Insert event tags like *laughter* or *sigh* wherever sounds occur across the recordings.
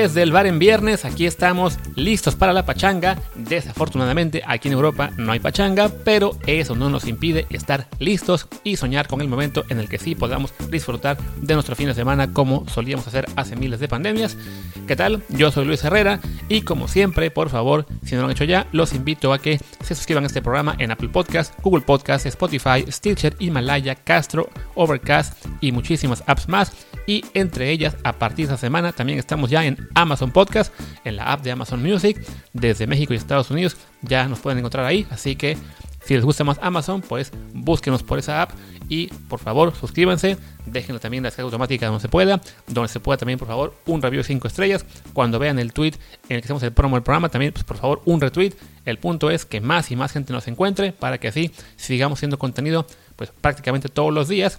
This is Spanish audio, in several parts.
desde el bar en viernes. Aquí estamos listos para la pachanga. Desafortunadamente, aquí en Europa no hay pachanga, pero eso no nos impide estar listos y soñar con el momento en el que sí podamos disfrutar de nuestro fin de semana como solíamos hacer hace miles de pandemias. ¿Qué tal? Yo soy Luis Herrera y como siempre, por favor, si no lo han hecho ya, los invito a que se suscriban a este programa en Apple Podcast, Google Podcast, Spotify, Stitcher, Himalaya, Castro, Overcast y muchísimas apps más y entre ellas a partir de esta semana también estamos ya en Amazon Podcast, en la app de Amazon Music, desde México y Estados Unidos ya nos pueden encontrar ahí, así que si les gusta más Amazon, pues búsquenos por esa app y por favor suscríbanse, déjenlo también la descarga automática donde se pueda, donde se pueda también por favor un review de 5 estrellas, cuando vean el tweet en el que hacemos el promo del programa también pues por favor un retweet, el punto es que más y más gente nos encuentre para que así sigamos haciendo contenido pues prácticamente todos los días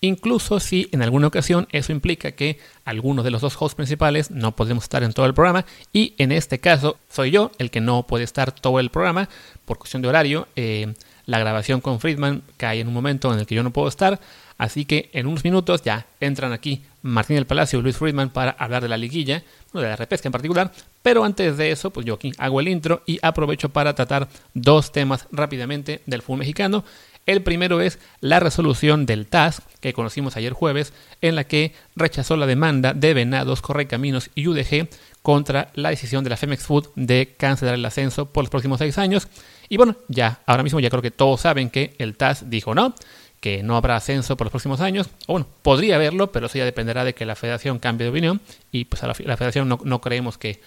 Incluso si en alguna ocasión eso implica que algunos de los dos hosts principales no podemos estar en todo el programa y en este caso soy yo el que no puede estar todo el programa por cuestión de horario. Eh, la grabación con Friedman cae en un momento en el que yo no puedo estar, así que en unos minutos ya entran aquí Martín del Palacio y Luis Friedman para hablar de la liguilla, de la repesca en particular, pero antes de eso, pues yo aquí hago el intro y aprovecho para tratar dos temas rápidamente del fútbol mexicano. El primero es la resolución del TAS, que conocimos ayer jueves, en la que rechazó la demanda de Venados, Correcaminos y UDG contra la decisión de la Femex Food de cancelar el ascenso por los próximos seis años. Y bueno, ya, ahora mismo ya creo que todos saben que el TAS dijo no, que no habrá ascenso por los próximos años. O bueno, podría haberlo, pero eso ya dependerá de que la federación cambie de opinión. Y pues a la, federación no, no, creemos que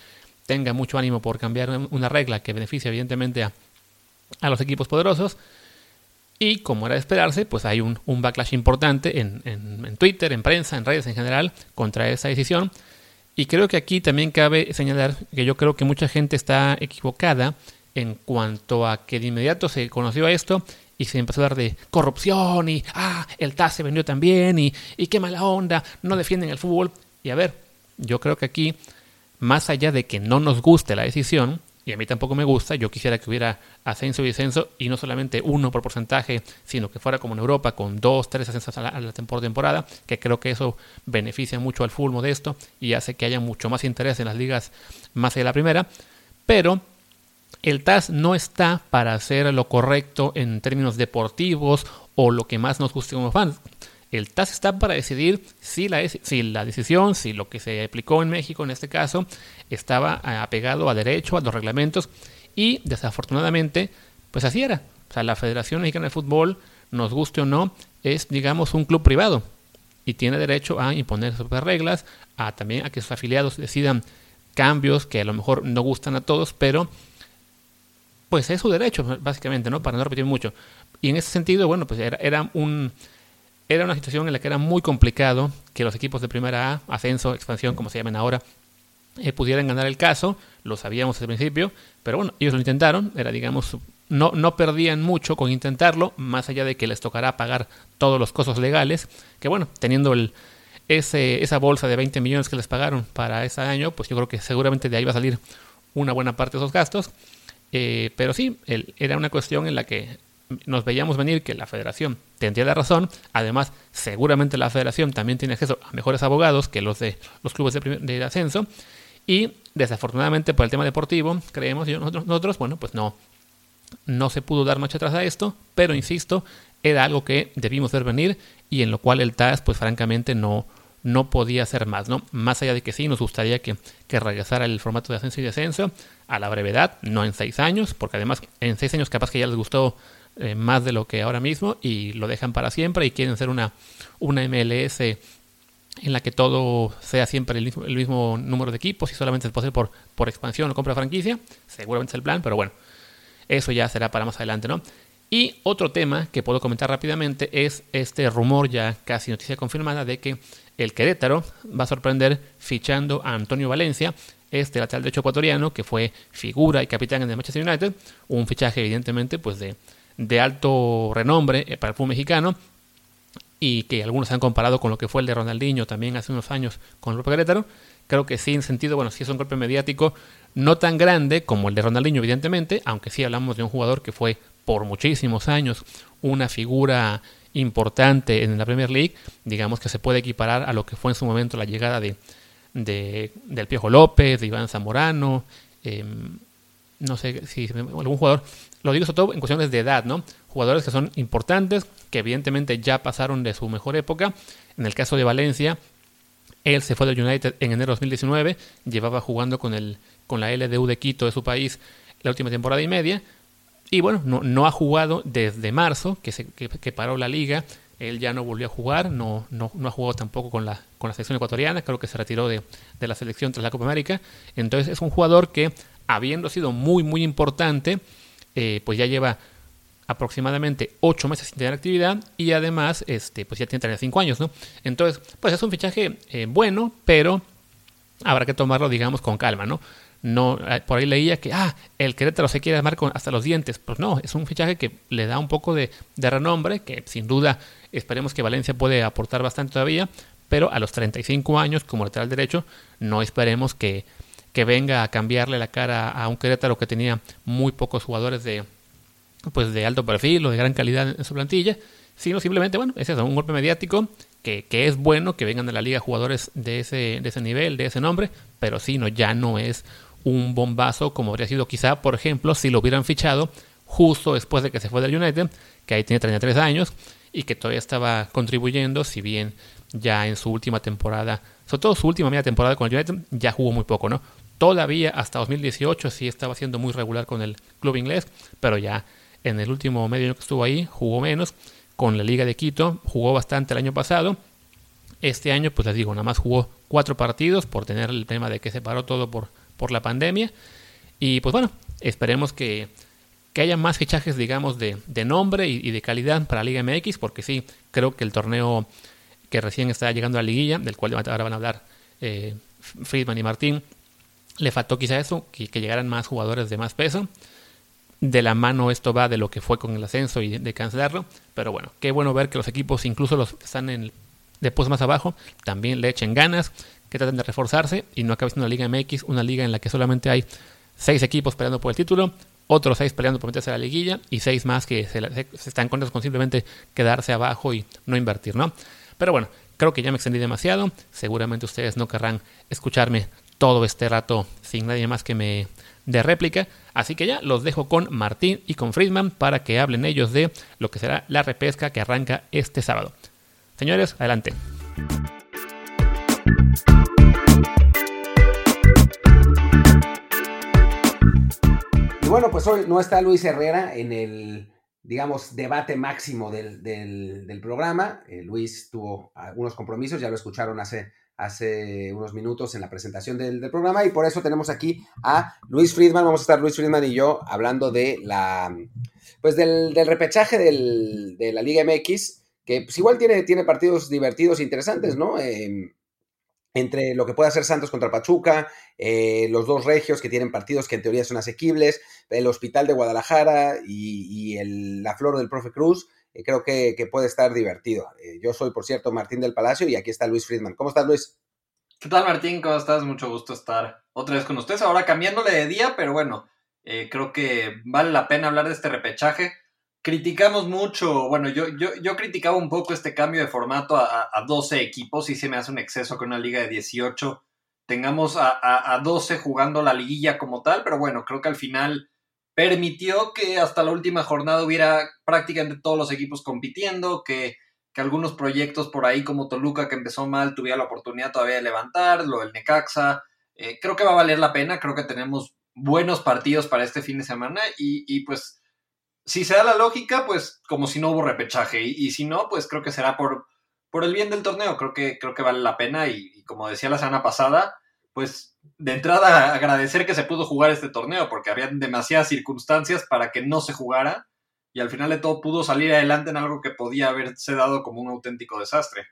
tenga mucho ánimo por cambiar una regla que beneficie evidentemente a, a los equipos poderosos. Y como era de esperarse, pues hay un, backlash importante en, Twitter, en prensa, en redes en general contra esa decisión. Y creo que aquí también cabe señalar que yo creo que mucha gente está equivocada en cuanto a que de inmediato se conoció esto y se empezó a hablar de corrupción y, ah, el TAS se vendió también y, y qué mala onda, no defienden el fútbol. Y a ver, yo creo que aquí, más allá de que no nos guste la decisión, y a mí tampoco me gusta. Yo quisiera que hubiera ascenso y descenso y no solamente uno por porcentaje, sino que fuera como en Europa con dos, tres ascensos a la, temporada, que creo que eso beneficia mucho al full modesto y hace que haya mucho más interés en las ligas más allá de la primera. Pero el TAS no está para hacer lo correcto en términos deportivos o lo que más nos guste como fans. El TAS está para decidir si la, si la decisión, si lo que se aplicó en México en este caso, estaba eh, apegado a derecho, a los reglamentos, y desafortunadamente, pues así era. O sea, la Federación Mexicana de Fútbol, nos guste o no, es, digamos, un club privado y tiene derecho a imponer sus reglas, a también a que sus afiliados decidan cambios que a lo mejor no gustan a todos, pero pues es su derecho, básicamente, ¿no? Para no repetir mucho. Y en ese sentido, bueno, pues era, era un era una situación en la que era muy complicado que los equipos de primera A, ascenso, expansión, como se llaman ahora, eh, pudieran ganar el caso. Lo sabíamos desde el principio, pero bueno, ellos lo intentaron. Era, digamos, no, no perdían mucho con intentarlo, más allá de que les tocará pagar todos los costos legales. Que bueno, teniendo el, ese, esa bolsa de 20 millones que les pagaron para ese año, pues yo creo que seguramente de ahí va a salir una buena parte de esos gastos. Eh, pero sí, era una cuestión en la que nos veíamos venir que la federación tendría la razón. Además, seguramente la federación también tiene acceso a mejores abogados que los de los clubes de, ascenso. Y desafortunadamente por el tema deportivo, creemos y nosotros, nosotros, bueno, pues no, no se pudo dar marcha atrás a esto, pero insisto, era algo que debimos ver venir y en lo cual el TAS, pues francamente no, no podía hacer más, ¿no? Más allá de que sí, nos gustaría que, que regresara el formato de ascenso y descenso a la brevedad, no en seis años, porque además en seis años capaz que ya les gustó eh, más de lo que ahora mismo y lo dejan para siempre y quieren hacer una, una MLS en la que todo sea siempre el mismo, número de equipos y solamente se puede hacer por, por expansión o compra de franquicia. Seguramente es el plan, pero bueno, eso ya será para más adelante, ¿no? Y otro tema que puedo comentar rápidamente es este rumor ya casi noticia confirmada de que el Querétaro va a sorprender fichando a Antonio Valencia, este lateral derecho ecuatoriano que fue figura y capitán en el Manchester United, un fichaje evidentemente pues de de alto renombre eh, para el fútbol mexicano y que algunos han comparado con lo que fue el de Ronaldinho también hace unos años con el Querétaro. Creo que sí, en sentido, bueno, sí es un golpe mediático no tan grande como el de Ronaldinho, evidentemente, aunque sí hablamos de un jugador que fue por muchísimos años una figura importante en la Premier League, digamos que se puede equiparar a lo que fue en su momento la llegada de, de, del Piojo López, de Iván Zamorano, em, no sé si algún jugador, lo digo sobre todo en cuestiones de edad, ¿no? Jugadores que son importantes, que evidentemente ya pasaron de su mejor época. En el caso de Valencia, él se fue del United en enero de 2019, llevaba jugando con, el, con la LDU de Quito de su país la última temporada y media, y bueno, no, no ha jugado desde marzo, que, se, que, paró la liga, él ya no volvió a jugar, no, no, no, ha jugado tampoco con la, con la selección ecuatoriana, creo que se retiró de, de la selección tras la Copa América, entonces es un jugador que habiendo sido muy, muy importante, eh, pues ya lleva aproximadamente 8 meses sin tener actividad y además este, pues ya tiene 35 años, ¿no? Entonces, pues es un fichaje eh, bueno, pero habrá que tomarlo, digamos, con calma, ¿no? No, eh, por ahí leía que, ah, el Querétaro se quiere armar con hasta los dientes. Pues no, es un fichaje que le da un poco de, de renombre, que sin duda esperemos que Valencia puede aportar bastante todavía, pero a los 35 años como lateral derecho no esperemos que que venga a cambiarle la cara a un Querétaro que tenía muy pocos jugadores de, pues de alto perfil o de gran calidad en su plantilla, sino simplemente, bueno, ese es un golpe mediático que, que, es bueno que vengan de la liga jugadores de ese, de ese nivel, de ese nombre, pero sí, no, ya no es un bombazo como habría sido quizá, por ejemplo, si lo hubieran fichado justo después de que se fue del United, que ahí tiene 33 años y que todavía estaba contribuyendo, si bien ya en su última temporada, sobre todo su última media temporada con el United, ya jugó muy poco, ¿no? Todavía hasta 2018 sí estaba siendo muy regular con el club inglés, pero ya en el último medio año que estuvo ahí jugó menos. Con la Liga de Quito jugó bastante el año pasado. Este año, pues les digo, nada más jugó cuatro partidos por tener el tema de que se paró todo por, por la pandemia. Y pues bueno, esperemos que, que haya más fichajes, digamos, de, de nombre y, de calidad para la Liga MX, porque sí, creo que el torneo que recién está llegando a la liguilla, del cual ahora van a hablar eh, Friedman y Martín, le faltó quizá eso, que, llegaran más jugadores de más peso. De la mano esto va de lo que fue con el ascenso y de, cancelarlo. Pero bueno, qué bueno ver que los equipos, incluso los que están en después más abajo, también le echen ganas, que traten de reforzarse y no acabe siendo una Liga MX, una liga en la que solamente hay seis equipos peleando por el título, otros seis peleando por meterse a la liguilla y seis más que se, se están contentos con simplemente quedarse abajo y no invertir, ¿no? Pero bueno, creo que ya me extendí demasiado. Seguramente ustedes no querrán escucharme todo este rato sin nadie más que me dé réplica. Así que ya los dejo con Martín y con Friedman para que hablen ellos de lo que será la repesca que arranca este sábado. Señores, adelante. Y bueno, pues hoy no está Luis Herrera en el, digamos, debate máximo del, programa. Eh, Luis tuvo algunos compromisos, ya lo escucharon hace hace unos minutos en la presentación del, programa y por eso tenemos aquí a Luis Friedman. Vamos a estar Luis Friedman y yo hablando de la, pues del, repechaje de la Liga MX, que pues igual tiene, tiene partidos divertidos e interesantes, ¿no? Em, entre lo que puede hacer Santos contra Pachuca, eh, los dos regios que tienen partidos que en teoría son asequibles, el Hospital de Guadalajara y, la Flor del Profe Cruz. Eh, creo que, puede estar divertido. Eh, yo soy, por cierto, Martín del Palacio y aquí está Luis Friedman. ¿Cómo estás, Luis? ¿Qué tal, Martín? ¿Cómo estás? Mucho gusto estar otra vez con ustedes. Ahora cambiándole de día, pero bueno, eh, creo que vale la pena hablar de este repechaje. Criticamos mucho, bueno, yo, yo, yo criticaba un poco este cambio de formato a, a 12 equipos y se me hace un exceso que una liga de 18 tengamos a, a, a 12 jugando la liguilla como tal, pero bueno, creo que al final permitió que hasta la última jornada hubiera prácticamente todos los equipos compitiendo, que, algunos proyectos por ahí como Toluca que empezó mal tuviera la oportunidad todavía de levantar, lo del Necaxa. Eh, creo que va a valer la pena, creo que tenemos buenos partidos para este fin de semana y, pues si se da la lógica, pues como si no hubo repechaje y, si no, pues creo que será por, por el bien del torneo, creo que, creo que vale la pena y, y como decía la semana pasada, pues de entrada agradecer que se pudo jugar este torneo, porque había demasiadas circunstancias para que no se jugara, y al final de todo pudo salir adelante en algo que podía haberse dado como un auténtico desastre.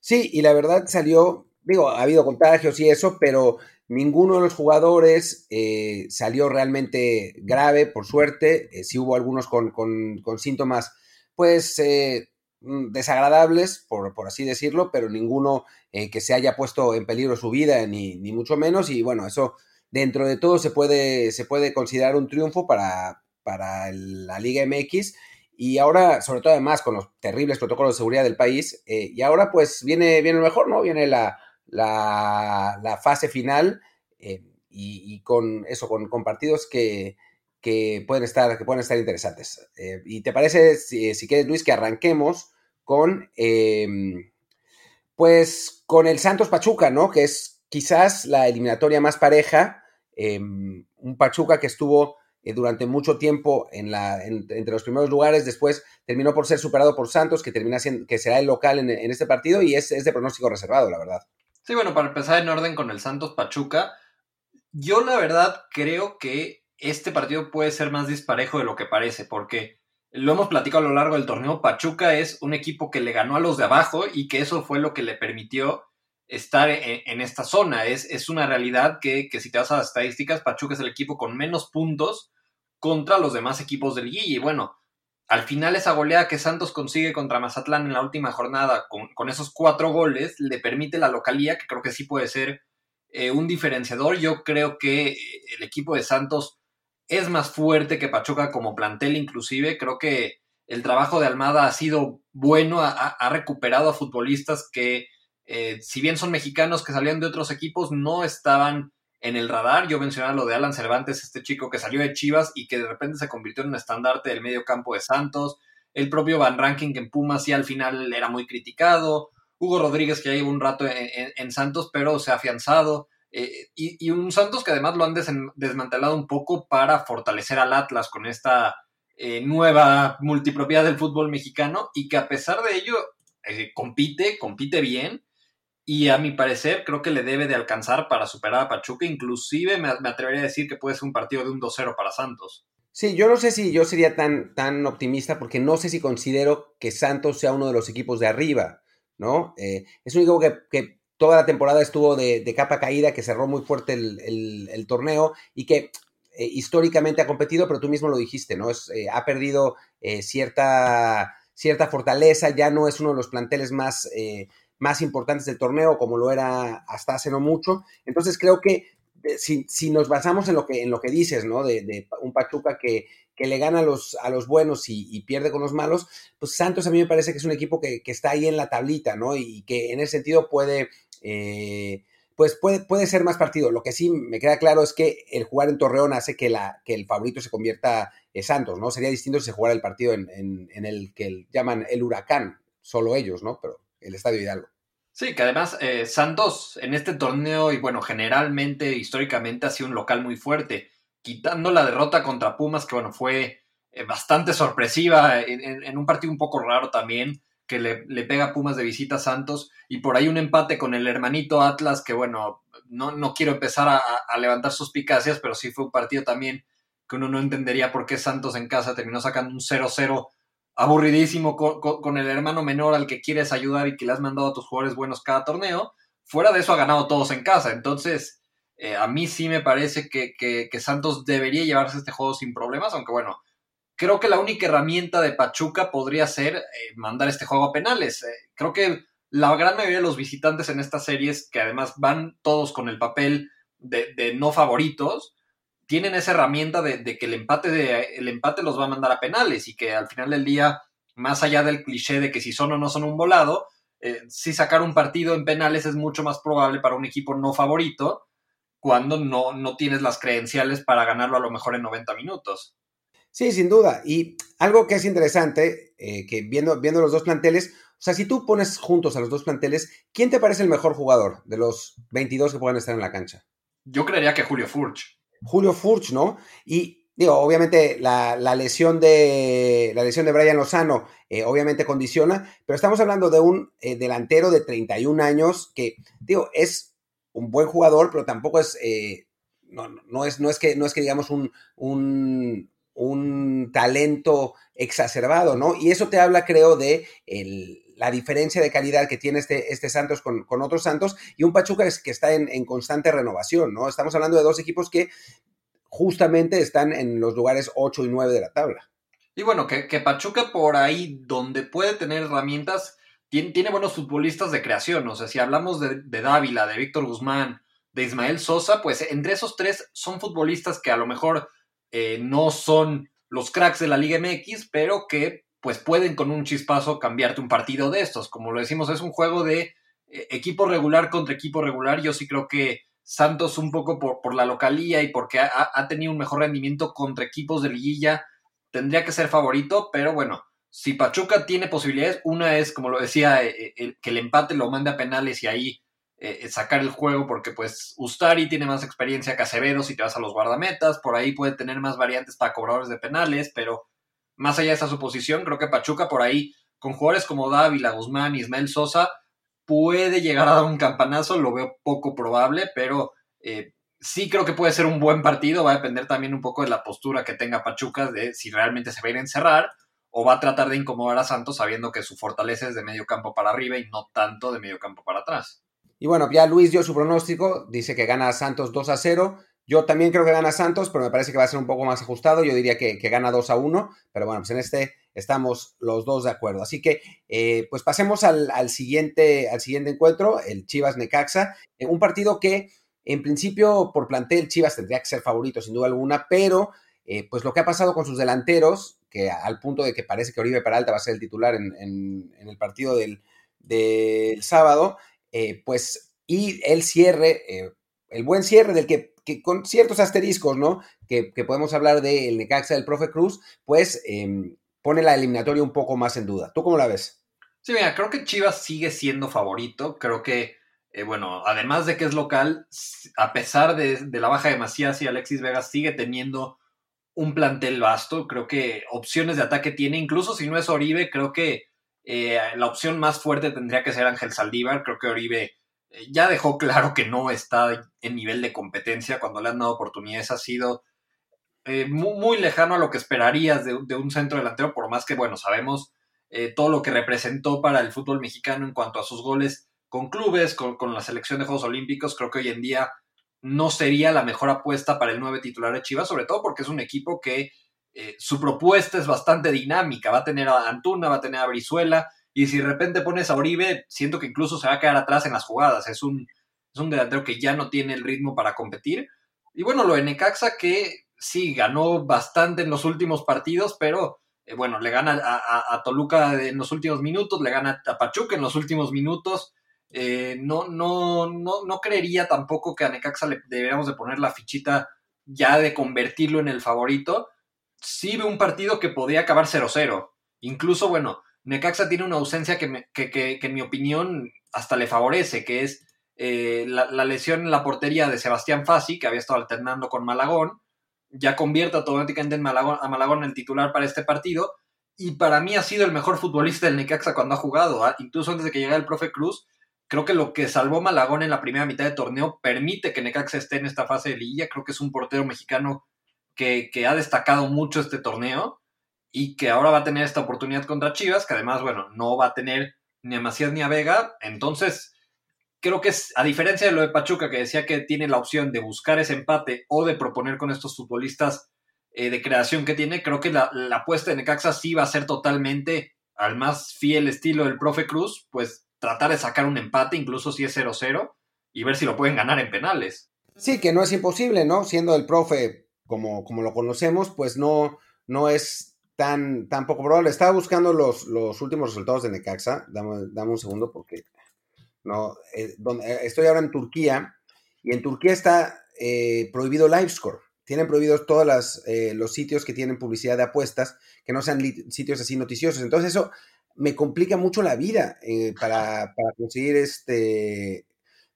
Sí, y la verdad salió, digo, ha habido contagios y eso, pero ninguno de los jugadores eh, salió realmente grave, por suerte. Eh, sí hubo algunos con, con, síntomas, pues, eh, desagradables, por, por, así decirlo, pero ninguno eh, que se haya puesto en peligro su vida, ni, ni, mucho menos. Y bueno, eso dentro de todo se puede, se puede considerar un triunfo para, para la Liga MX. Y ahora, sobre todo además con los terribles protocolos de seguridad del país, eh, y ahora pues viene, viene lo mejor, ¿no? Viene la, la, fase final eh, y, con eso, con, partidos que, pueden estar, que pueden estar interesantes. ¿Y te parece, si, quieres, Luis, que arranquemos con, em, pues, con el Santos Pachuca, ¿no? Que es quizás la eliminatoria más pareja. Em, un Pachuca que estuvo eh, durante mucho tiempo en la, entre los primeros lugares, después terminó por ser superado por Santos, que, termina que será el local en, este partido y es, es, de pronóstico reservado, la verdad. Sí, bueno, para empezar en orden con el Santos Pachuca, yo la verdad creo que este partido puede ser más disparejo de lo que parece, porque lo hemos platicado a lo largo del torneo, Pachuca es un equipo que le ganó a los de abajo y que eso fue lo que le permitió estar en, esta zona. Es, es una realidad que, que, si te vas a las estadísticas, Pachuca es el equipo con menos puntos contra los demás equipos del Guille. Y bueno, al final esa goleada que Santos consigue contra Mazatlán en la última jornada con, esos cuatro goles le permite la localía, que creo que sí puede ser eh, un diferenciador. Yo creo que eh, el equipo de Santos es más fuerte que Pachuca como plantel inclusive. Creo que el trabajo de Almada ha sido bueno, ha, recuperado a futbolistas que, eh, si bien son mexicanos que salían de otros equipos, no estaban en el radar. Yo mencionaba lo de Alan Cervantes, este chico que salió de Chivas y que de repente se convirtió en un estandarte del medio campo de Santos. El propio Van Ranking en Pumas y al final era muy criticado. Hugo Rodríguez que ya lleva un rato en, Santos, pero se ha afianzado. Eh, y, un Santos que además lo han desmantelado un poco para fortalecer al Atlas con esta eh, nueva multipropiedad del fútbol mexicano y que a pesar de ello eh, compite, compite bien y a mi parecer creo que le debe de alcanzar para superar a Pachuca, inclusive me, atrevería a decir que puede ser un partido de un 2-0 para Santos. Sí, yo no sé si yo sería tan, tan optimista porque no sé si considero que Santos sea uno de los equipos de arriba, ¿no? Es un equipo que, toda la temporada estuvo de, capa caída, que cerró muy fuerte el, torneo y que eh, históricamente ha competido, pero tú mismo lo dijiste, ¿no? Es, eh, ha perdido cierta, cierta fortaleza, ya no es uno de los planteles más más importantes del torneo, como lo era hasta hace no mucho. Entonces creo que eh, si, nos basamos en lo que, en lo que dices, ¿no? De, un Pachuca que, que, le gana a los, a los buenos y, pierde con los malos, pues Santos a mí me parece que es un equipo que, está ahí en la tablita, ¿no? Y que en ese sentido puede... Eh, pues puede, puede, ser más partido. Lo que sí me queda claro es que el jugar en Torreón hace que, el favorito se convierta en Santos, ¿no? Sería distinto si se jugara el partido en, el que llaman el huracán, solo ellos, ¿no? Pero el Estadio Hidalgo. Sí, que además eh, Santos en este torneo y bueno, generalmente, históricamente ha sido un local muy fuerte, quitando la derrota contra Pumas, que bueno, fue eh, bastante sorpresiva, en, un partido un poco raro también, que le, pega Pumas de visita a Santos, y por ahí un empate con el hermanito Atlas, que bueno, no, no quiero empezar a, a levantar suspicacias, pero sí fue un partido también que uno no entendería por qué Santos en casa terminó sacando un 0-0 aburridísimo con, el hermano menor al que quieres ayudar y que le has mandado a tus jugadores buenos cada torneo. Fuera de eso ha ganado todos en casa. Entonces, eh, a mí sí me parece que, Santos debería llevarse este juego sin problemas, aunque bueno, creo que la única herramienta de Pachuca podría ser eh, mandar este juego a penales. Eh, creo que la gran mayoría de los visitantes en estas series, que además van todos con el papel de, no favoritos, tienen esa herramienta de, que el empate, el empate los va a mandar a penales y que al final del día, más allá del cliché de que si son o no son un volado, eh, si sacar un partido en penales es mucho más probable para un equipo no favorito cuando no, no tienes las credenciales para ganarlo a lo mejor en 90 minutos. Sí, sin duda. Y algo que es interesante, eh, que viendo, viendo los dos planteles, o sea, si tú pones juntos a los dos planteles, ¿quién te parece el mejor jugador de los 22 que puedan estar en la cancha? Yo creería que Julio Furch. Julio Furch, ¿no? Y digo, obviamente la, lesión de la lesión de Brian Lozano eh, obviamente condiciona, pero estamos hablando de un eh, delantero de 31 años que, digo, es un buen jugador, pero tampoco es, eh, no, es, no es que, no es que digamos un, un, un, talento exacerbado, ¿no? Y eso te habla, creo, de la diferencia de calidad que tiene este, este Santos con, otros Santos y un Pachuca que está en, constante renovación, ¿no? Estamos hablando de dos equipos que justamente están en los lugares 8 y 9 de la tabla. Y bueno, que, Pachuca por ahí, donde puede tener herramientas, tiene, tiene, buenos futbolistas de creación. O sea, si hablamos de, Dávila, de Víctor Guzmán, de Ismael Sosa, pues entre esos tres son futbolistas que a lo mejor eh, no son los cracks de la Liga MX, pero que pues pueden con un chispazo cambiarte un partido de estos. Como lo decimos, es un juego de eh, equipo regular contra equipo regular, yo sí creo que Santos un poco por, por la localía y porque ha, ha, tenido un mejor rendimiento contra equipos de liguilla, tendría que ser favorito, pero bueno, si Pachuca tiene posibilidades, una es, como lo decía, eh, eh, que el empate lo mande a penales y ahí eh, sacar el juego, porque pues Ustari tiene más experiencia que Acevedo si te vas a los guardametas, por ahí puede tener más variantes para cobradores de penales, pero más allá de esa suposición, creo que Pachuca por ahí, con jugadores como Dávila, Guzmán, Ismael Sosa, puede llegar a dar un campanazo, lo veo poco probable, pero sí creo que puede ser un buen partido, va a depender también un poco de la postura que tenga Pachuca, de si realmente se va a ir a encerrar o va a tratar de incomodar a Santos sabiendo que su fortaleza es de medio campo para arriba y no tanto de medio campo para atrás. Y bueno, ya Luis dio su pronóstico, dice que gana Santos 2 a 0. Yo también creo que gana Santos, pero me parece que va a ser un poco más ajustado. Yo diría que, gana 2 a 1, pero bueno, pues en este estamos los dos de acuerdo. Así que, eh, pues pasemos al, siguiente, al siguiente encuentro, el Chivas Necaxa. Eh, un partido que, en principio, por plantel, Chivas tendría que ser favorito, sin duda alguna, pero eh, pues lo que ha pasado con sus delanteros, que al punto de que parece que Oribe Peralta va a ser el titular en, el partido del, sábado, eh, pues, y el cierre, eh, el buen cierre del que, con ciertos asteriscos, ¿no? Que, podemos hablar del Necaxa del profe Cruz, pues em, pone la eliminatoria un poco más en duda. ¿Tú cómo la ves? Sí, mira, creo que Chivas sigue siendo favorito, creo que bueno, además de que es local, a pesar de, de, la baja de Macías y Alexis Vega, sigue teniendo un plantel vasto, creo que opciones de ataque tiene, incluso si no es Oribe, creo que eh, la opción más fuerte tendría que ser Ángel Saldívar, creo que Oribe eh, ya dejó claro que no está en nivel de competencia, cuando le han dado oportunidades. Ha sido eh, muy, lejano a lo que esperarías de, un centro delantero, por más que, bueno, sabemos todo lo que representó para el fútbol mexicano en cuanto a sus goles con clubes, con, con la selección de Juegos Olímpicos, creo que hoy en día no sería la mejor apuesta para el nueve titular de Chivas, sobre todo porque es un equipo que eh, su propuesta es bastante dinámica. Va a tener a Antuna, va a tener a Brizuela, y si de repente pones a Oribe, siento que incluso se va a quedar atrás en las jugadas. Es un, es un delantero que ya no tiene el ritmo para competir. Y bueno, lo de Necaxa que sí ganó bastante en los últimos partidos, pero eh, bueno, le gana a, a, Toluca en los últimos minutos, le gana a Pachuca en los últimos minutos. Eh, no, no, no, no creería tampoco que a Necaxa le deberíamos de poner la fichita ya de convertirlo en el favorito. Sí ve un partido que podría acabar 0-0. Incluso, bueno, Necaxa tiene una ausencia que, que, en mi opinión hasta le favorece, que es eh, la, lesión en la portería de Sebastián Fassi, que había estado alternando con Malagón. Ya convierte automáticamente en Malagón, a Malagón el titular para este partido. Y para mí ha sido el mejor futbolista del Necaxa cuando ha jugado. ¿ah? Incluso antes de que llegara el profe Cruz, Creo que lo que salvó Malagón en la primera mitad de torneo permite que Necaxa esté en esta fase de liguilla. Creo que es un portero mexicano que, ha destacado mucho este torneo y que ahora va a tener esta oportunidad contra Chivas, que además, bueno, no va a tener ni a Macías ni a Vega. Entonces, creo que es, a diferencia de lo de Pachuca, que decía que tiene la opción de buscar ese empate o de proponer con estos futbolistas eh, de creación que tiene, creo que la, la apuesta de Necaxa sí va a ser totalmente al más fiel estilo del profe Cruz, pues tratar de sacar un empate, incluso si es 0-0, y ver si lo pueden ganar en penales. Sí, que no es imposible, ¿no? Siendo el profe como, como lo conocemos, pues no, no es tan, tan poco probable. Estaba buscando los, los últimos resultados de Necaxa. Dame, dame un segundo porque no, eh, donde, eh, estoy ahora en Turquía y en Turquía está eh, prohibido Livescore. Tienen prohibidos todos los sitios que tienen publicidad de apuestas, que no sean sitios así noticiosos. Entonces eso me complica mucho la vida eh, para, conseguir este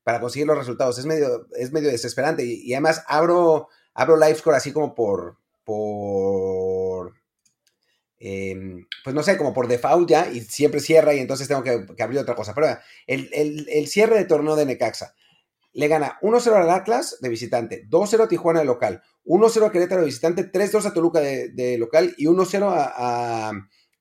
para conseguir los resultados. Es medio, es medio desesperante. Y, además abro, abro LiveScore así como por, por em, pues no sé, como por default ya, y siempre cierra y entonces tengo que, abrir otra cosa. Pero el, el, cierre de torneo de Necaxa. Le gana 1-0 al Atlas de visitante, 2-0 a Tijuana de local, 1-0 a Querétaro de visitante, 3-2 a Toluca de, local y 1-0 a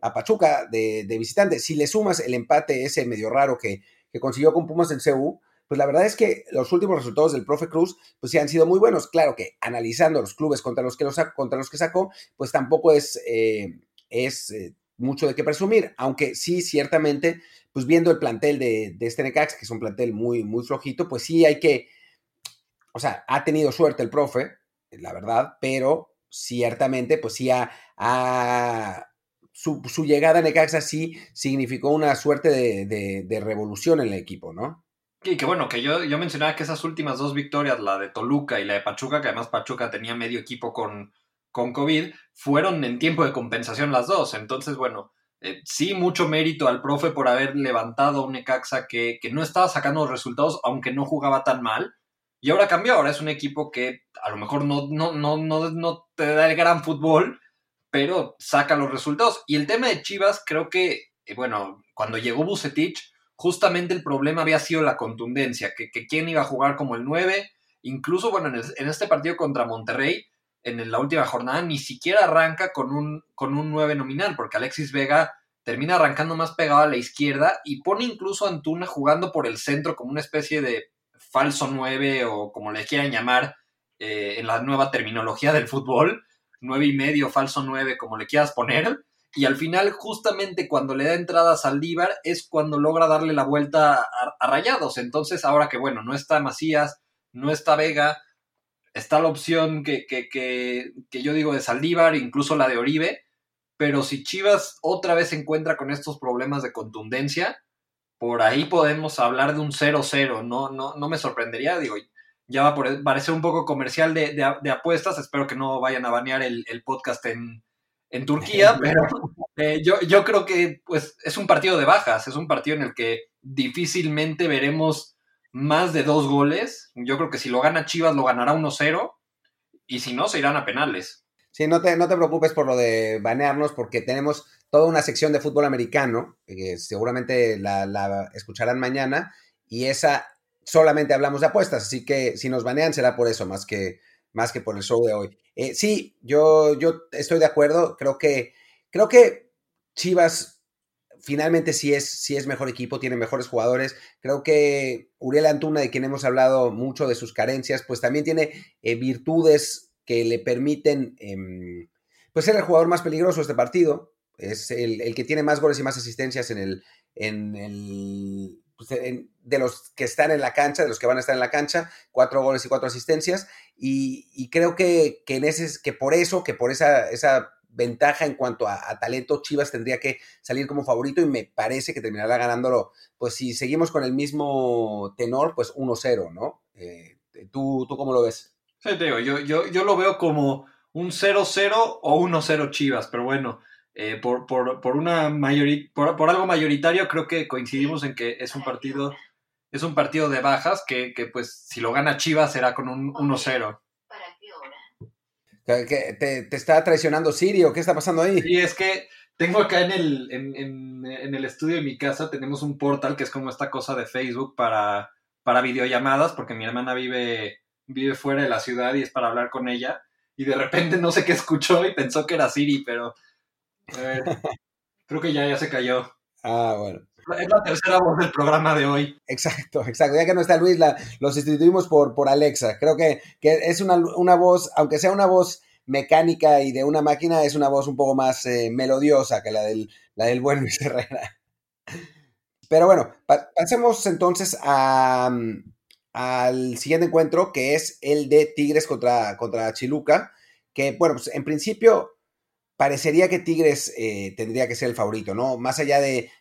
a Pachuca de, visitante. Si le sumas el empate ese medio raro que, consiguió con Pumas en CU, pues la verdad es que los últimos resultados del profe Cruz, pues sí han sido muy buenos. Claro que analizando los clubes contra los que, los, contra los que sacó, pues tampoco es, eh, es eh, mucho de qué presumir, aunque sí, ciertamente, pues viendo el plantel de, de este Necax, que es un plantel muy, muy flojito, pues sí hay que, o sea, ha tenido suerte el profe, la verdad, pero ciertamente, pues sí ha, su, llegada a Necaxa sí significó una suerte de, revolución en el equipo, ¿no? Que bueno, que yo, yo mencionaba que esas últimas dos victorias, la de Toluca y la de Pachuca, que además Pachuca tenía medio equipo con, con COVID, fueron en tiempo de compensación las dos. Entonces, bueno, eh, sí, mucho mérito al profe por haber levantado a un Necaxa que, que no estaba sacando los resultados, aunque no jugaba tan mal. Y ahora cambió, ahora es un equipo que a lo mejor no, no, no, no, no te da el gran fútbol, pero saca los resultados. Y el tema de Chivas, creo que, eh, bueno, cuando llegó Bucetich, justamente el problema había sido la contundencia, que, que quién iba a jugar como el 9, incluso, bueno, en, este partido contra Monterrey, en la última jornada, ni siquiera arranca con un, con un 9 nominal, porque Alexis Vega termina arrancando más pegado a la izquierda y pone incluso a Antuna jugando por el centro como una especie de falso 9 o como le quieran llamar eh, en la nueva terminología del fútbol, 9 y medio, falso 9, como le quieras poner. Y al final, justamente cuando le da entrada a Saldívar, es cuando logra darle la vuelta a, Rayados. Entonces, ahora que bueno, no está Macías, no está Vega, está la opción que, que, que, que yo digo de Saldívar, incluso la de Oribe. Pero si Chivas otra vez se encuentra con estos problemas de contundencia, por ahí podemos hablar de un 0-0, no, no, no me sorprendería, digo, ya va a parecer un poco comercial de, apuestas, espero que no vayan a banear el, podcast en, Turquía, *laughs* pero eh, yo, yo creo que pues es un partido de bajas, es un partido en el que difícilmente veremos más de dos goles, yo creo que si lo gana Chivas lo ganará 1-0 y si no se irán a penales. Sí, no te, no te preocupes por lo de banearnos porque tenemos toda una sección de fútbol americano, que seguramente la, escucharán mañana, y esa solamente hablamos de apuestas, así que si nos banean será por eso, más que, más que por el show de hoy. Eh, sí, yo, yo estoy de acuerdo, creo que, creo que Chivas finalmente sí es, sí es mejor equipo, tiene mejores jugadores. Creo que Uriel Antuna, de quien hemos hablado mucho de sus carencias, pues también tiene eh, virtudes que le permiten em, pues ser el jugador más peligroso de este partido. Es el, que tiene más goles y más asistencias en el, en el pues, de los que están en la cancha, de los que van a estar en la cancha, cuatro goles y cuatro asistencias. Y, creo que, en ese, que por eso, que por esa, esa ventaja en cuanto a, talento, Chivas tendría que salir como favorito y me parece que terminará ganándolo. Pues si seguimos con el mismo tenor, pues 1-0, ¿no? Eh, ¿tú, ¿Tú cómo lo ves? Sí, te digo, yo, yo, yo lo veo como un 0-0 o 1-0 Chivas, pero bueno, eh, por, por, por, una por, por, algo mayoritario, creo que coincidimos en que es un partido, es un partido de bajas que, que pues si lo gana Chivas será con un 1-0. ¿Te, te, está traicionando Sirio? ¿Qué está pasando ahí? Sí, es que tengo acá en el, en, en, en, el estudio de mi casa, tenemos un portal que es como esta cosa de Facebook para, para videollamadas, porque mi hermana vive, vive fuera de la ciudad y es para hablar con ella. Y de repente no sé qué escuchó y pensó que era Siri, pero creo que ya, ya se cayó. Ah, bueno. Es la tercera voz del programa de hoy. Exacto, exacto. Ya que no está Luis, la, lo sustituimos por, por Alexa. Creo que, que es una, una, voz, aunque sea una voz mecánica y de una máquina, es una voz un poco más eh, melodiosa que la del, la del buen Luis *laughs* Herrera. Pero bueno, pasemos entonces a, al siguiente encuentro, que es el de Tigres contra, contra Chiluca, que bueno, pues en principio parecería que Tigres eh, tendría que ser el favorito, ¿no? Más allá de,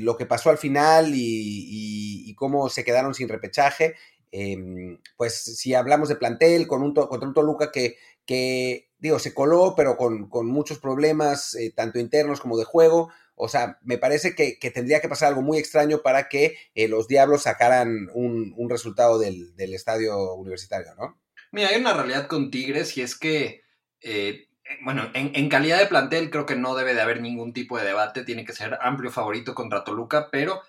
lo que pasó al final y, cómo se quedaron sin repechaje, em, pues si hablamos de plantel con un, contra un Toluca que, que, digo, se coló, pero con, muchos problemas, eh, tanto internos como de juego, o sea, me parece que, tendría que pasar algo muy extraño para que eh, los Diablos sacaran un, resultado del, estadio universitario, ¿no? Mira, hay una realidad con Tigres y es que bueno, en, calidad de plantel creo que no debe de haber ningún tipo de debate, tiene que ser amplio favorito contra Toluca, pero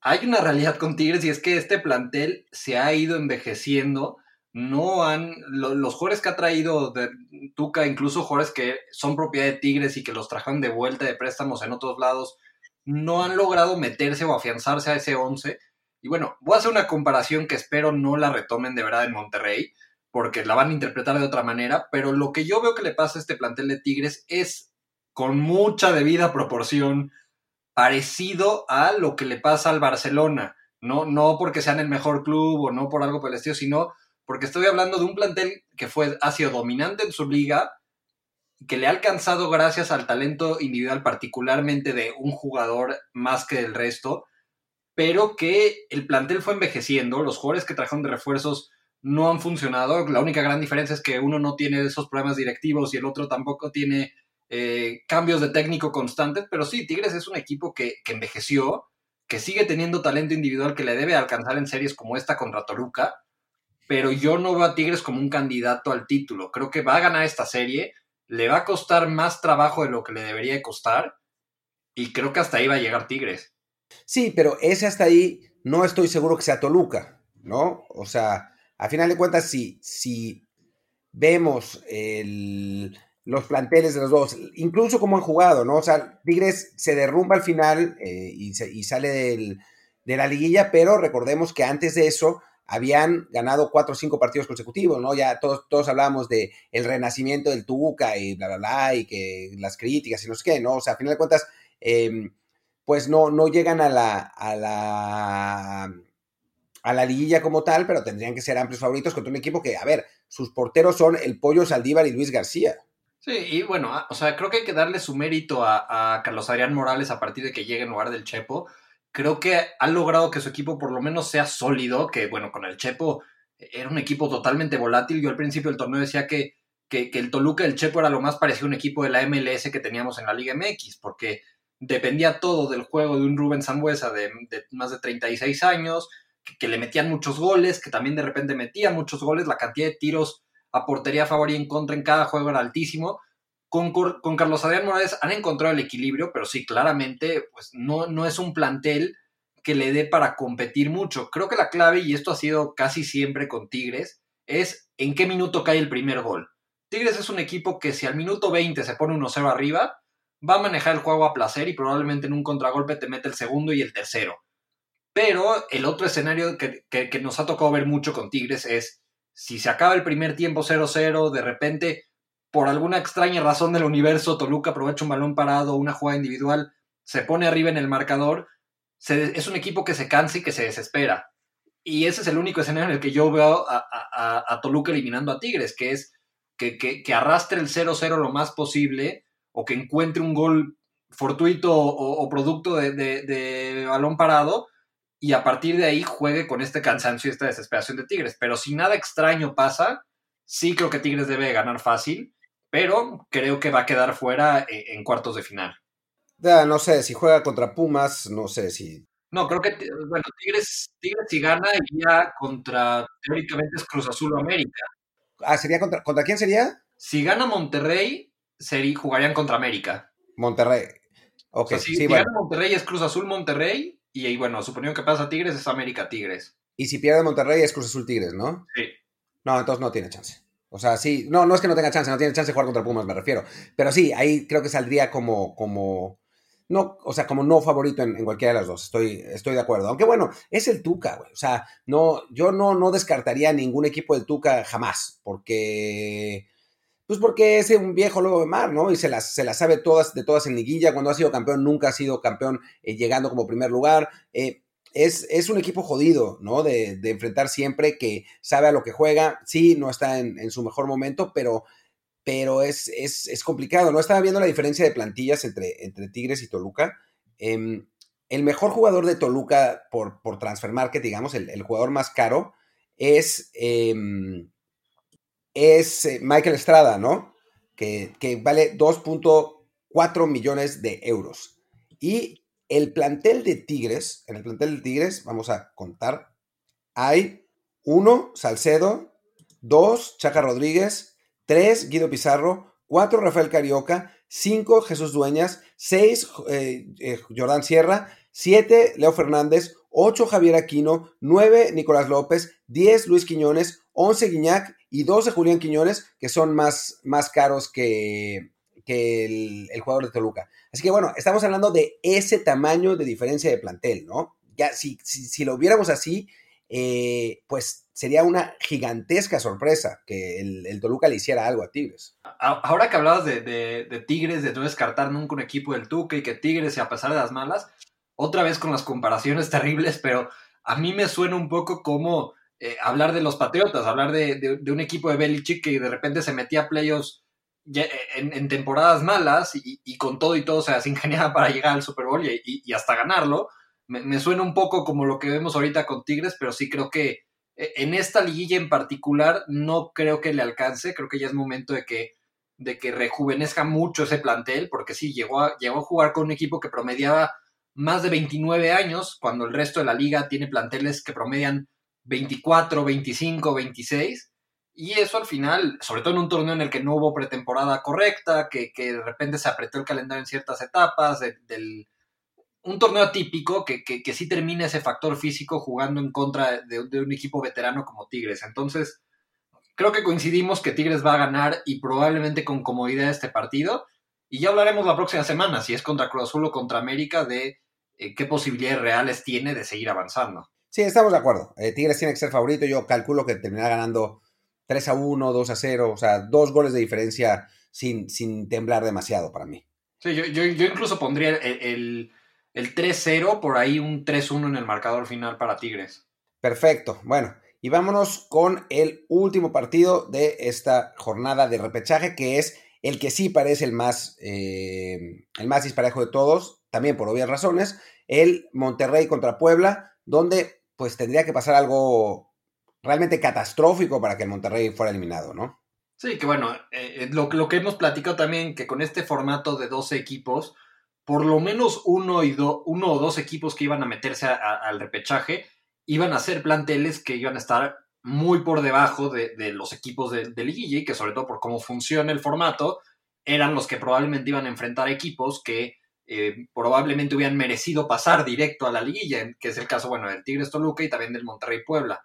hay una realidad con Tigres y es que este plantel se ha ido envejeciendo, no han, los jugadores que ha traído de Tuca, incluso jugadores que son propiedad de Tigres y que los trajeron de vuelta de préstamos en otros lados, no han logrado meterse o afianzarse a ese 11. Y bueno, voy a hacer una comparación que espero no la retomen de verdad en Monterrey porque la van a interpretar de otra manera, pero lo que yo veo que le pasa a este plantel de Tigres es con mucha debida proporción parecido a lo que le pasa al Barcelona, no, no porque sean el mejor club o no por algo por sino porque estoy hablando de un plantel que fue, ha sido dominante en su liga, que le ha alcanzado gracias al talento individual, particularmente de un jugador más que del resto, pero que el plantel fue envejeciendo, los jugadores que trajeron de refuerzos no han funcionado, la única gran diferencia es que uno no tiene esos problemas directivos y el otro tampoco tiene eh, cambios de técnico constantes, pero sí, Tigres es un equipo que, que envejeció, que sigue teniendo talento individual que le debe alcanzar en series como esta contra Toluca, pero yo no veo a Tigres como un candidato al título. Creo que va a ganar esta serie, le va a costar más trabajo de lo que le debería costar, y creo que hasta ahí va a llegar Tigres. Sí, pero ese hasta ahí no estoy seguro que sea Toluca, ¿no? O sea, a final de cuentas, si, si vemos los planteles de los dos, incluso como han jugado, ¿no? O sea, Tigres se derrumba al final eh, y, sale de la liguilla, pero recordemos que antes de eso habían ganado cuatro o cinco partidos consecutivos, ¿no? Ya todos, todos hablábamos de el renacimiento del Tuca y bla, bla, bla, y que las críticas y no sé qué, ¿no? O sea, a final de cuentas, em, pues no, no llegan a la, a la liguilla como tal, pero tendrían que ser amplios favoritos contra un equipo que, a ver, sus porteros son el Pollo Saldívar y Luis García. Sí, y bueno, ah, o sea, creo que hay que darle su mérito a, Carlos Adrián Morales a partir de que llegue en lugar del Chepo. Creo que ha logrado que su equipo por lo menos sea sólido, que bueno, con el Chepo era un equipo totalmente volátil. Yo al principio del torneo decía que, que, el Toluca el Chepo era lo más parecido a un equipo de la MLS que teníamos en la Liga MX, porque dependía todo del juego de un Rubén Zambuesa de, más de 36 años, que, le metían muchos goles, que también de repente metía muchos goles, la cantidad de tiros a portería a favor y en contra en cada juego era altísimo. Con, con Carlos Adrián Morales han encontrado el equilibrio, pero sí, claramente, pues no, no es un plantel que le dé para competir mucho. Creo que la clave, y esto ha sido casi siempre con Tigres, es en qué minuto cae el primer gol. Tigres es un equipo que si al minuto 20 se pone 1-0 arriba, va a manejar el juego a placer y probablemente en un contragolpe te mete el segundo y el tercero. Pero el otro escenario que, que nos ha tocado ver mucho con Tigres es si se acaba el primer tiempo 0-0, de repente, por alguna extraña razón del universo, Toluca aprovecha un balón parado, una jugada individual, se pone arriba en el marcador, es un equipo que se cansa y que se desespera. Y ese es el único escenario en el que yo veo a, Toluca eliminando a Tigres, que es que, arrastre el 0-0 lo más posible o que encuentre un gol fortuito o, producto de balón parado y a partir de ahí juegue con este cansancio y esta desesperación de Tigres. Pero si nada extraño pasa, sí creo que Tigres debe ganar fácil, pero creo que va a quedar fuera eh, en cuartos de final. Ya, no sé, si juega contra Pumas, no sé si... No, creo que, bueno, Tigres, Tigres si gana iría contra, teóricamente es Cruz Azul o América. Ah, ¿sería contra, contra quién sería? Si gana Monterrey, sería, jugarían contra América. Monterrey. Ok, si, gana Monterrey es Cruz Azul Monterrey y ahí, bueno, suponiendo que pasa Tigres, es América Tigres. Y si pierde Monterrey, es Cruz Azul Tigres, ¿no? Sí. No, entonces no tiene chance. O sea, sí, no, no es que no tenga chance, no tiene chance de jugar contra Pumas, me refiero. Pero sí, ahí creo que saldría como, como, no, o sea, como no favorito en, cualquiera de las dos. Estoy, estoy de acuerdo. Aunque bueno, es el Tuca, güey. O sea, no, yo no, no descartaría ningún equipo del Tuca jamás, porque pues porque es un viejo lobo de mar, ¿no? Y se las, se las sabe todas, de todas en liguilla. Cuando ha sido campeón, nunca ha sido campeón eh, llegando como primer lugar. Eh, es, es, un equipo jodido, ¿no? De, enfrentar siempre, que sabe a lo que juega. Sí, no está en, su mejor momento, pero, pero es, es, complicado, ¿no? Estaba viendo la diferencia de plantillas entre, entre Tigres y Toluca. Em, el mejor jugador de Toluca por, por transfer market, digamos, el, jugador más caro, es... Es eh, Michael Estrada, ¿no? Que, vale 2.4 millones de euros. Y el plantel de Tigres, en el plantel de Tigres, vamos a contar, hay uno, Salcedo, dos, Chaca Rodríguez, tres, Guido Pizarro, cuatro, Rafael Carioca, cinco, Jesús Dueñas, seis, eh, eh, Jordán Sierra, siete, Leo Fernández, ocho, Javier Aquino, nueve, Nicolás López, diez, Luis Quiñones, once, Guiñac y 12 Julián Quiñones, que son más, más caros que, que el, jugador de Toluca. Así que bueno, estamos hablando de ese tamaño de diferencia de plantel, ¿no? Ya, si, si, lo viéramos así, eh, pues sería una gigantesca sorpresa que el, Toluca le hiciera algo a Tigres. Ahora que hablabas de, de, Tigres, de no descartar nunca un equipo del Tuca y que Tigres, a pesar de las malas, otra vez con las comparaciones *laughs* terribles, pero a mí me suena un poco como eh, hablar de los Patriotas, hablar de, un equipo de Belichick que de repente se metía a playoffs en, temporadas malas y, con todo y todo se las ingeniaba para llegar al Super Bowl y, hasta ganarlo. me, suena un poco como lo que vemos ahorita con Tigres, pero sí creo que eh, en esta liguilla en particular no creo que le alcance, creo que ya es momento de que, de que rejuvenezca mucho ese plantel, porque sí, llegó a, llegó a jugar con un equipo que promediaba más de 29 años, cuando el resto de la liga tiene planteles que promedian 24, 25, 26. Y eso al final, sobre todo en un torneo en el que no hubo pretemporada correcta, que, de repente se apretó el calendario en ciertas etapas, del, un torneo atípico que, que, sí termina ese factor físico jugando en contra de, de, un equipo veterano como Tigres. Entonces, creo que coincidimos que Tigres va a ganar y probablemente con comodidad este partido. Y ya hablaremos la próxima semana, si es contra Cruz Azul o contra América, de eh, qué posibilidades reales tiene de seguir avanzando. Sí, estamos de acuerdo. Eh, Tigres tiene que ser favorito. Yo calculo que terminará ganando 3 a 1, 2 a 0, o sea, dos goles de diferencia sin, sin temblar demasiado para mí. Sí, yo, yo, yo incluso pondría el, el, 3-0, por ahí un 3-1 en el marcador final para Tigres. Perfecto. Bueno, y vámonos con el último partido de esta jornada de repechaje, que es el que sí parece el más, eh, el más disparejo de todos, también por obvias razones, el Monterrey contra Puebla, donde pues tendría que pasar algo realmente catastrófico para que el Monterrey fuera eliminado, ¿no? Sí, que bueno, eh, eh, lo, que hemos platicado también, que con este formato de 12 equipos, por lo menos uno o dos equipos que iban a meterse al repechaje, iban a ser planteles que iban a estar muy por debajo de, los equipos de, de liguilla y que sobre todo por cómo funciona el formato, eran los que probablemente iban a enfrentar equipos que eh, probablemente hubieran merecido pasar directo a la liguilla, que es el caso, bueno, del Tigres Toluca y también del Monterrey Puebla.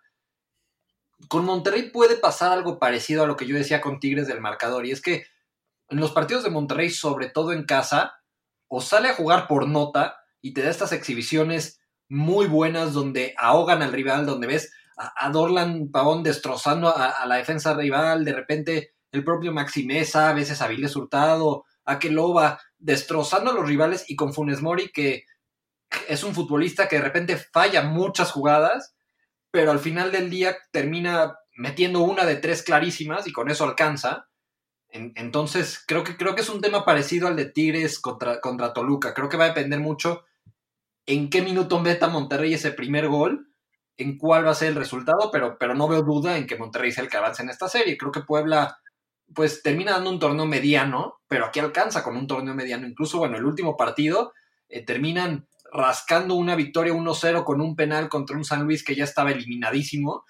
Con Monterrey puede pasar algo parecido a lo que yo decía con Tigres del marcador, y es que en los partidos de Monterrey, sobre todo en casa, o sale a jugar por nota y te da estas exhibiciones muy buenas donde ahogan al rival, donde ves a, Dorlan Pavón destrozando a, la defensa rival, de repente el propio Maximeza, a veces Avilés Hurtado, Akeloba, destrozando a los rivales y con Funes Mori, que es un futbolista que de repente falla muchas jugadas, pero al final del día termina metiendo una de tres clarísimas y con eso alcanza. entonces, creo que, creo que es un tema parecido al de Tigres contra, contra Toluca. Creo que va a depender mucho en qué minuto meta Monterrey ese primer gol, en cuál va a ser el resultado, pero, pero no veo duda en que Monterrey sea el que avance en esta serie. Creo que Puebla pues termina dando un torneo mediano, pero aquí alcanza con un torneo mediano. Incluso, bueno, el último partido eh, terminan rascando una victoria 1-0 con un penal contra un San Luis que ya estaba eliminadísimo.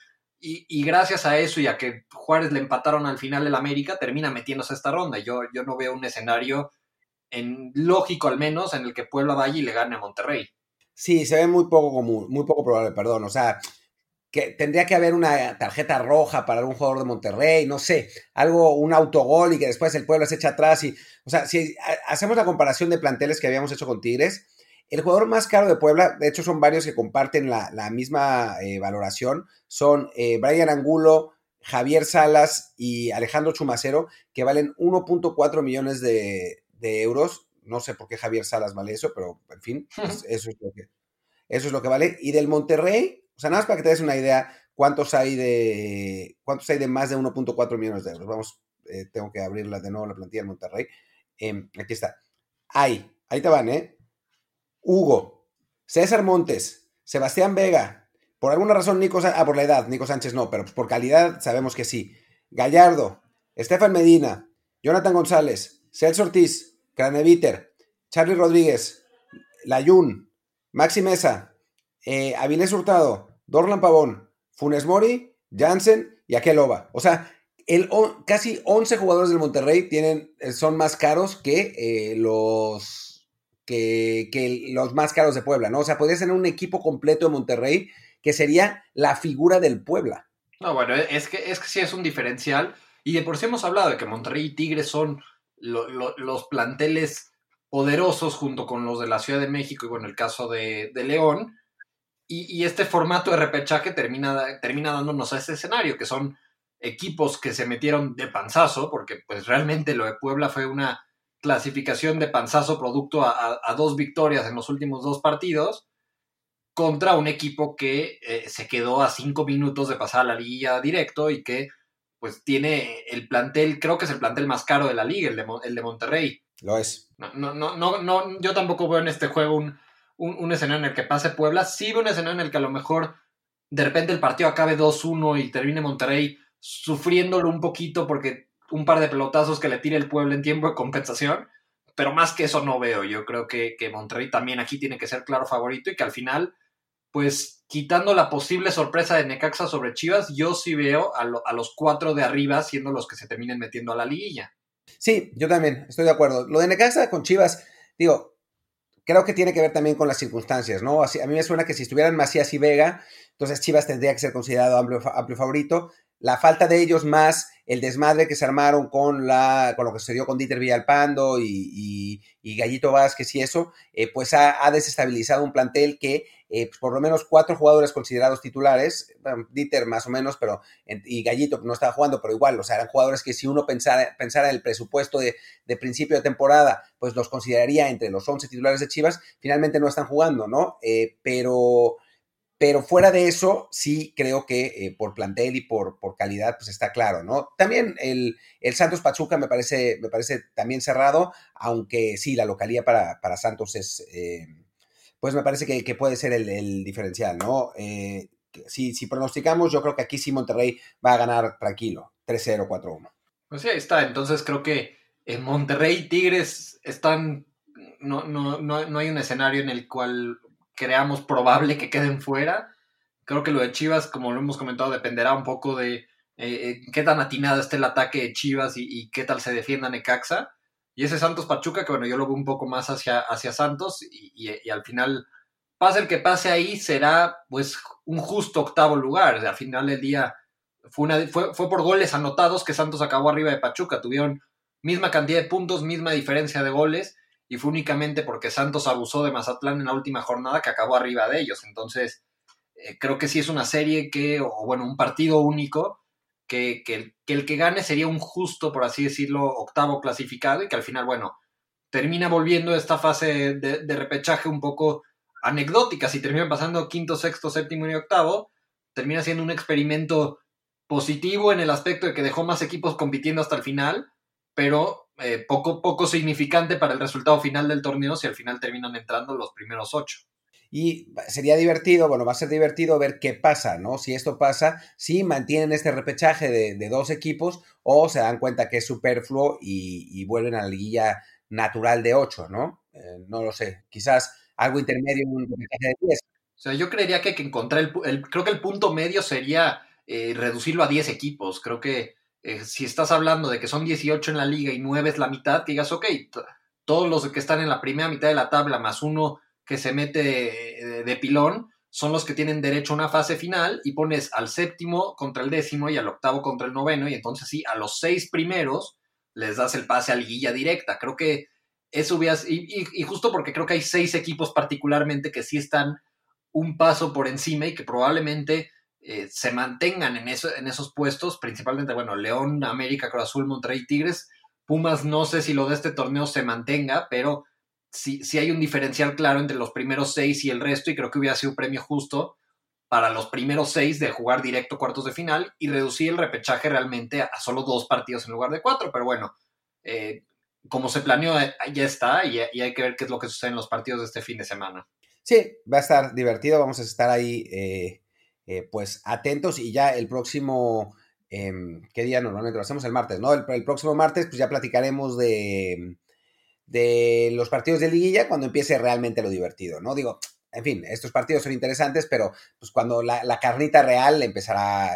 Y, gracias a eso y a que Juárez le empataron al final el América, termina metiéndose a esta ronda. Yo, yo no veo un escenario en, lógico al menos en el que Puebla vaya y le gane a Monterrey. Sí, se ve muy poco común, muy poco probable, perdón. O sea, que tendría que haber una tarjeta roja para un jugador de Monterrey, no sé, algo, un autogol y que después el pueblo se echa atrás y, o sea, si hacemos la comparación de planteles que habíamos hecho con Tigres, el jugador más caro de Puebla, de hecho son varios que comparten la, misma eh, valoración, son eh, Brian Angulo, Javier Salas y Alejandro Chumacero, que valen 1.4 millones de, euros. No sé por qué Javier Salas vale eso, pero en fin, eso, es lo que, eso es lo que vale. Y del Monterrey, o sea, nada más para que te des una idea cuántos hay de cuántos hay de más de 1.4 millones de euros. Vamos, eh, tengo que abrirla de nuevo la plantilla de Monterrey. Em, aquí está. Hay, ahí te van, ¿eh? Hugo, César Montes, Sebastián Vega, por alguna razón Nico Sánchez, ah, por la edad, Nico Sánchez no, pero por calidad sabemos que sí. Gallardo, Estefan Medina, Jonathan González, Celso Ortiz, Craneviter, Charlie Rodríguez, Layun, Maxi Mesa, eh, Hurtado, Dorlan Pavón, Funes Mori, Jansen y Akeloba. O sea, el, casi 11 jugadores del Monterrey tienen, eh, son más caros que, eh, los, que, los más caros de Puebla, ¿no? O sea, podría tener un equipo completo de Monterrey que sería la figura del Puebla. No, bueno, es que, es que sí es un diferencial. Y de por sí hemos hablado de que Monterrey y Tigres son los planteles poderosos junto con los de la Ciudad de México y bueno, el caso de León. Y, este formato de repechaje termina, termina dándonos a este escenario, que son equipos que se metieron de panzazo, porque pues realmente lo de Puebla fue una clasificación de panzazo producto a, dos victorias en los últimos dos partidos, contra un equipo que eh, se quedó a cinco minutos de pasar a la liga directo y que pues tiene el plantel, creo que es el plantel más caro de la liga, el de, el de Monterrey. Lo es. No, no, no, no, yo tampoco veo en este juego un, un, escenario en el que pase Puebla, sí veo un escenario en el que a lo mejor de repente el partido acabe 2-1 y termine Monterrey sufriéndolo un poquito porque un par de pelotazos que le tire el Puebla en tiempo de compensación, pero más que eso no veo. Yo creo que, que Monterrey también aquí tiene que ser claro favorito y que al final, pues quitando la posible sorpresa de Necaxa sobre Chivas, yo sí veo a, los cuatro de arriba siendo los que se terminen metiendo a la liguilla. Sí, yo también estoy de acuerdo. Lo de Necaxa con Chivas, digo, creo que tiene que ver también con las circunstancias, ¿no? Así, a mí me suena que si estuvieran Macías y Vega, entonces Chivas tendría que ser considerado amplio, amplio favorito la falta de ellos más el desmadre que se armaron con, la, con lo que sucedió con Dieter Villalpando y, Gallito Vázquez y eso, eh, pues ha, desestabilizado un plantel que eh, pues por lo menos cuatro jugadores considerados titulares, Dieter más o menos, pero y Gallito no estaba jugando, pero igual, o sea, eran jugadores que si uno pensara, pensara en el presupuesto de, de, principio de temporada, pues los consideraría entre los 11 titulares de Chivas, finalmente no están jugando, ¿no? Eh, pero pero fuera de eso, sí creo que eh, por plantel y por, por, calidad, pues está claro, ¿no? También el, el, Santos Pachuca me parece, me parece también cerrado, aunque sí, la localía para, para Santos es, pues me parece que, puede ser el, diferencial, ¿no? Eh, si, pronosticamos, yo creo que aquí sí Monterrey va a ganar tranquilo, 3-0, 4-1. Pues sí, ahí está. Entonces creo que en Monterrey y Tigres están, no, no, no, no hay un escenario en el cual creamos probable que queden fuera. Creo que lo de Chivas, como lo hemos comentado, dependerá un poco de eh, eh, qué tan atinado esté el ataque de Chivas y, qué tal se defienda Necaxa. Y ese Santos Pachuca, que bueno, yo lo veo un poco más hacia, hacia Santos y, al final, pase el que pase ahí, será pues un justo octavo lugar. al final del día fue, fue por goles anotados que Santos acabó arriba de Pachuca. Tuvieron misma cantidad de puntos, misma diferencia de goles y fue únicamente porque Santos abusó de Mazatlán en la última jornada que acabó arriba de ellos. Entonces, eh, creo que sí es una serie que, o bueno, un partido único, que, el que gane sería un justo, por así decirlo, octavo clasificado y que al final, bueno, termina volviendo esta fase de, repechaje un poco anecdótica. Si termina pasando quinto, sexto, séptimo y octavo, termina siendo un experimento positivo en el aspecto de que dejó más equipos compitiendo hasta el final, pero eh, poco, poco significante para el resultado final del torneo si al final terminan entrando los primeros ocho. Y sería divertido, bueno, va a ser divertido ver qué pasa, ¿no? Si esto pasa, si mantienen este repechaje de, dos equipos o se dan cuenta que es superfluo y, vuelven a la liguilla natural de ocho, ¿no? Eh, no lo sé, quizás algo intermedio, un repechaje de diez. O sea, yo creería que, que encontrar el, creo que el punto medio sería eh, reducirlo a diez equipos. Creo que eh, si estás hablando de que son 18 en la liga y 9 es la mitad, que digas, ok, todos los que están en la primera mitad de la tabla más uno que se mete de, pilón son los que tienen derecho a una fase final y pones al séptimo contra el décimo y al octavo contra el noveno y entonces sí, a los seis primeros les das el pase a liguilla directa. Creo que eso hubiera... Y, y, justo porque creo que hay seis equipos particularmente que sí están un paso por encima y que probablemente eh, se mantengan en, en esos puestos, principalmente, bueno, León, América, Cruz Azul, Monterrey, Tigres. Pumas, no sé si lo de este torneo se mantenga, pero sí, sí hay un diferencial claro entre los primeros seis y el resto, y creo que hubiera sido un premio justo para los primeros seis de jugar directo cuartos de final y reducir el repechaje realmente a, solo dos partidos en lugar de cuatro. Pero bueno, eh, como se planeó, eh, ya está y, hay que ver qué es lo que sucede en los partidos de este fin de semana. Sí, va a estar divertido, vamos a estar ahí eh, pues atentos y ya el próximo, em, ¿qué día normalmente lo hacemos? El martes, ¿no? El, próximo martes pues ya platicaremos de, de los partidos de liguilla cuando empiece realmente lo divertido, ¿no? Digo, en fin, estos partidos son interesantes, pero pues cuando la, carnita real empezará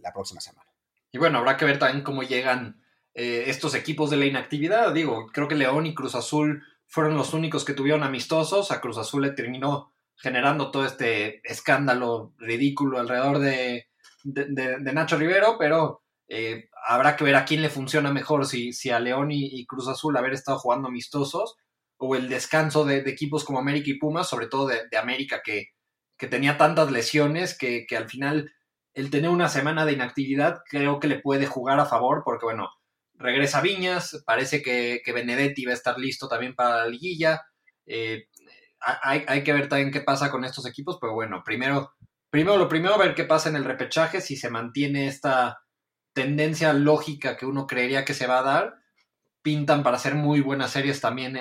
la próxima semana. Y bueno, habrá que ver también cómo llegan eh, estos equipos de la inactividad. Digo, creo que León y Cruz Azul fueron los únicos que tuvieron amistosos. A Cruz Azul le terminó generando todo este escándalo ridículo alrededor de, Nacho Rivero, pero eh, habrá que ver a quién le funciona mejor, si, si a León y, Cruz Azul haber estado jugando amistosos o el descanso de, equipos como América y Pumas, sobre todo de, América, que, que, tenía tantas lesiones que, al final el tener una semana de inactividad creo que le puede jugar a favor, porque bueno, regresa Viñas, parece que, que Benedetti va a estar listo también para la liguilla. Eh, hay, que ver también qué pasa con estos equipos, pero bueno, primero, primero lo primero, ver qué pasa en el repechaje, si se mantiene esta tendencia lógica que uno creería que se va a dar, pintan para hacer muy buenas series también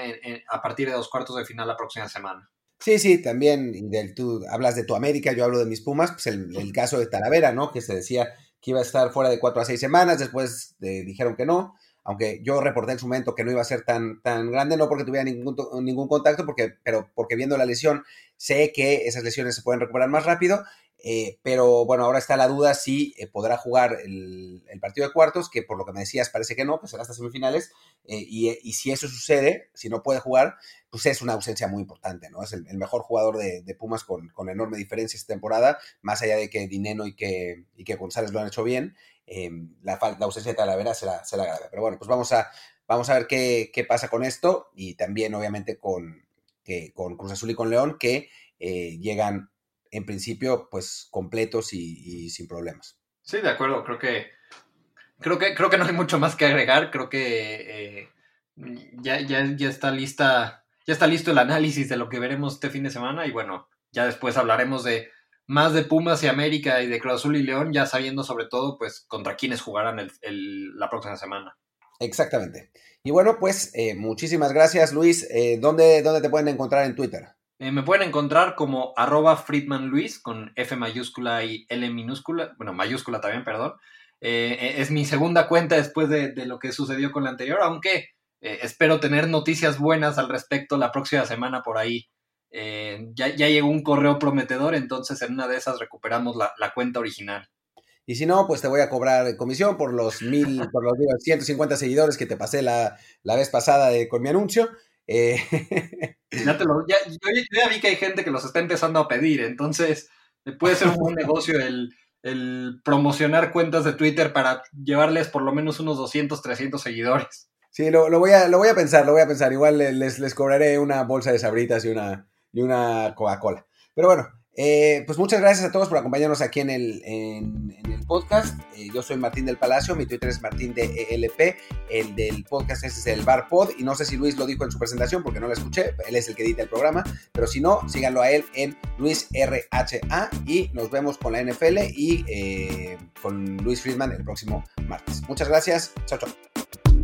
a partir de dos cuartos de final la próxima semana. Sí, sí, también tú hablas de tu América, yo hablo de mis Pumas, pues el, caso de Talavera, ¿no? Que se decía que iba a estar fuera de cuatro a seis semanas, después dijeron que no, aunque yo reporté en su momento que no iba a ser tan, tan grande, no porque tuviera ningún, ningún contacto, porque, pero porque viendo la lesión sé que esas lesiones se pueden recuperar más rápido eh, pero bueno, ahora está la duda si eh, podrá jugar el, partido de cuartos, que por lo que me decías parece que no, que será hasta semifinales. Eh, y, si eso sucede, si no puede jugar, pues es una ausencia muy importante, ¿no? Es el, mejor jugador de, Pumas con, enorme diferencia esta temporada, más allá de que Dineno y que, y que González lo han hecho bien. la, la, ausencia de Talavera será, será grave. Pero bueno, pues vamos a, vamos a ver qué, pasa con esto y también, obviamente, con, que, con Cruz Azul y con León, que llegan en principio, pues completos y, sin problemas. Sí, de acuerdo. Creo que, creo que, creo que no hay mucho más que agregar. Creo que eh, ya, ya, ya está lista, ya está listo el análisis de lo que veremos este fin de semana. Y bueno, ya después hablaremos de más de Pumas y América y de Cruz Azul y León, ya sabiendo sobre todo, pues, contra quiénes jugarán el, la próxima semana. Exactamente. Y bueno, pues eh, muchísimas gracias, Luis. Eh, ¿dónde, ¿Dónde te pueden encontrar en Twitter? Eh, me pueden encontrar como arroba Friedman Luis con F mayúscula y L minúscula, bueno, mayúscula también, perdón. Eh, eh, es mi segunda cuenta después de, lo que sucedió con la anterior, aunque espero tener noticias buenas al respecto la próxima semana por ahí. Ya, llegó un correo prometedor, entonces en una de esas recuperamos la, cuenta original. Y si no, pues te voy a cobrar comisión por los mil, por los 150 seguidores que te pasé la, la vez pasada con mi anuncio. Eh, ya, te lo, ya, yo, ya vi que hay gente que los está empezando a pedir, entonces puede ser un buen *laughs* negocio el, el, promocionar cuentas de Twitter para llevarles por lo menos unos 200, 300 seguidores. Sí, lo, lo voy, a, lo voy a pensar, lo voy a pensar. Igual les, les cobraré una bolsa de sabritas y una, y una Coca-Cola. Pero bueno, eh, pues muchas gracias a todos por acompañarnos aquí en el, podcast. Eh, yo soy Martín del Palacio, mi Twitter es Martín de ELP, el del podcast es el Bar Pod, y no sé si Luis lo dijo en su presentación porque no lo escuché, él es el que edita el programa, pero si no, síganlo a él en Luis RHA y nos vemos con la NFL y eh, con Luis Friedman el próximo martes. Muchas gracias, chao, chao.